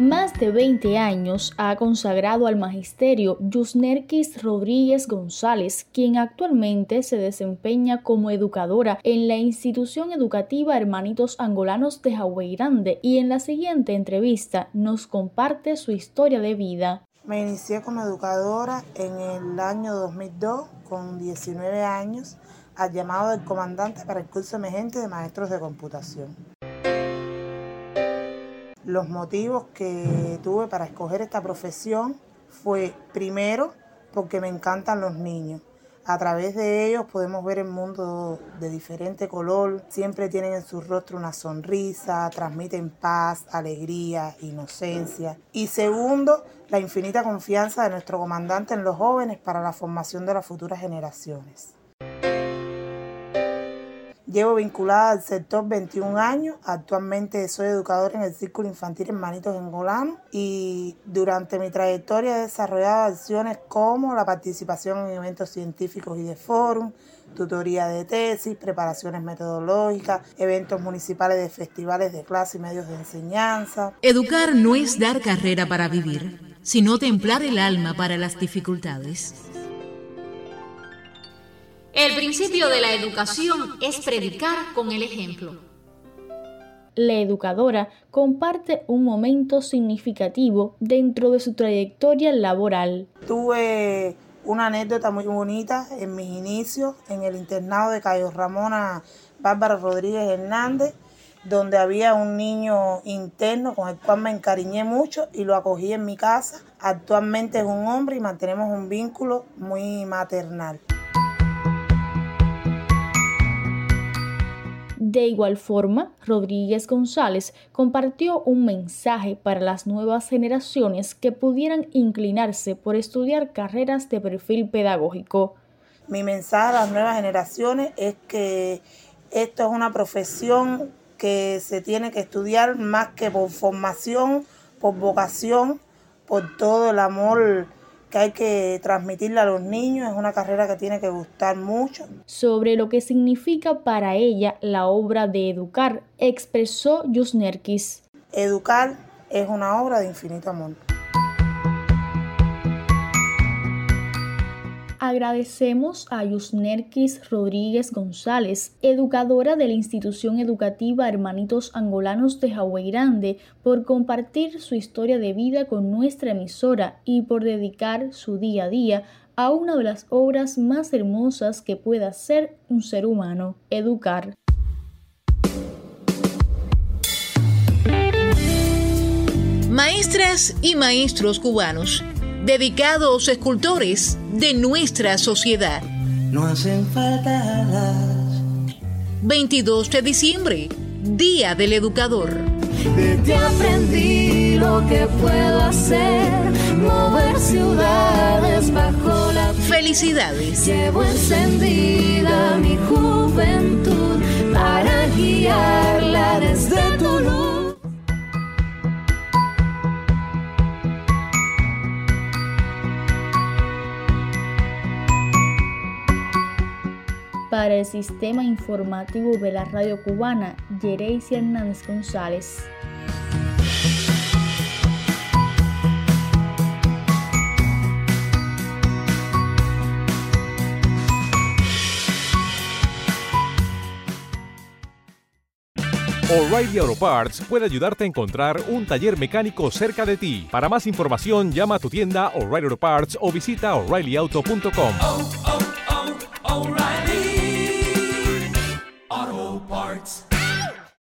Más de 20 años ha consagrado al magisterio Yusnerkis Rodríguez González, quien actualmente se desempeña como educadora en la institución educativa Hermanitos Angolanos de Grande y en la siguiente entrevista nos comparte su historia de vida. Me inicié como educadora en el año 2002 con 19 años al llamado del comandante para el curso emergente de maestros de computación. Los motivos que tuve para escoger esta profesión fue primero porque me encantan los niños. A través de ellos podemos ver el mundo de diferente color, siempre tienen en su rostro una sonrisa, transmiten paz, alegría, inocencia. Y segundo, la infinita confianza de nuestro comandante en los jóvenes para la formación de las futuras generaciones. Llevo vinculada al sector 21 años. Actualmente soy educadora en el Círculo Infantil Hermanitos Engolanos y durante mi trayectoria he desarrollado acciones como la participación en eventos científicos y de fórum, tutoría de tesis, preparaciones metodológicas, eventos municipales de festivales de clase y medios de enseñanza. Educar no es dar carrera para vivir, sino templar el alma para las dificultades. El principio de la educación es predicar con el ejemplo. La educadora comparte un momento significativo dentro de su trayectoria laboral. Tuve una anécdota muy bonita en mis inicios en el internado de Cayo Ramona Bárbara Rodríguez Hernández, donde había un niño interno con el cual me encariñé mucho y lo acogí en mi casa. Actualmente es un hombre y mantenemos un vínculo muy maternal. De igual forma, Rodríguez González compartió un mensaje para las nuevas generaciones que pudieran inclinarse por estudiar carreras de perfil pedagógico. Mi mensaje a las nuevas generaciones es que esto es una profesión que se tiene que estudiar más que por formación, por vocación, por todo el amor que hay que transmitirle a los niños. Es una carrera que tiene que gustar mucho. Sobre lo que significa para ella la obra de educar, expresó Yusnerkis. Educar es una obra de infinito amor. Agradecemos a Yusnerkis Rodríguez González, educadora de la institución educativa Hermanitos Angolanos de Hawái por compartir su historia de vida con nuestra emisora y por dedicar su día a día a una de las obras más hermosas que pueda ser un ser humano, educar. Maestras y maestros cubanos, dedicados escultores de nuestra sociedad. No hacen falta las 22 de diciembre, Día del Educador. De ti aprendí lo que puedo hacer, mover ciudades bajo la... Felicidades. Llevo encendida mi juventud para guiarla Para el sistema informativo de la radio cubana, Yereisi Hernández González. O'Reilly Auto Parts puede ayudarte a encontrar un taller mecánico cerca de ti. Para más información, llama a tu tienda O'Reilly Auto Parts o visita oreillyauto.com. Oh, oh, oh, O'Reilly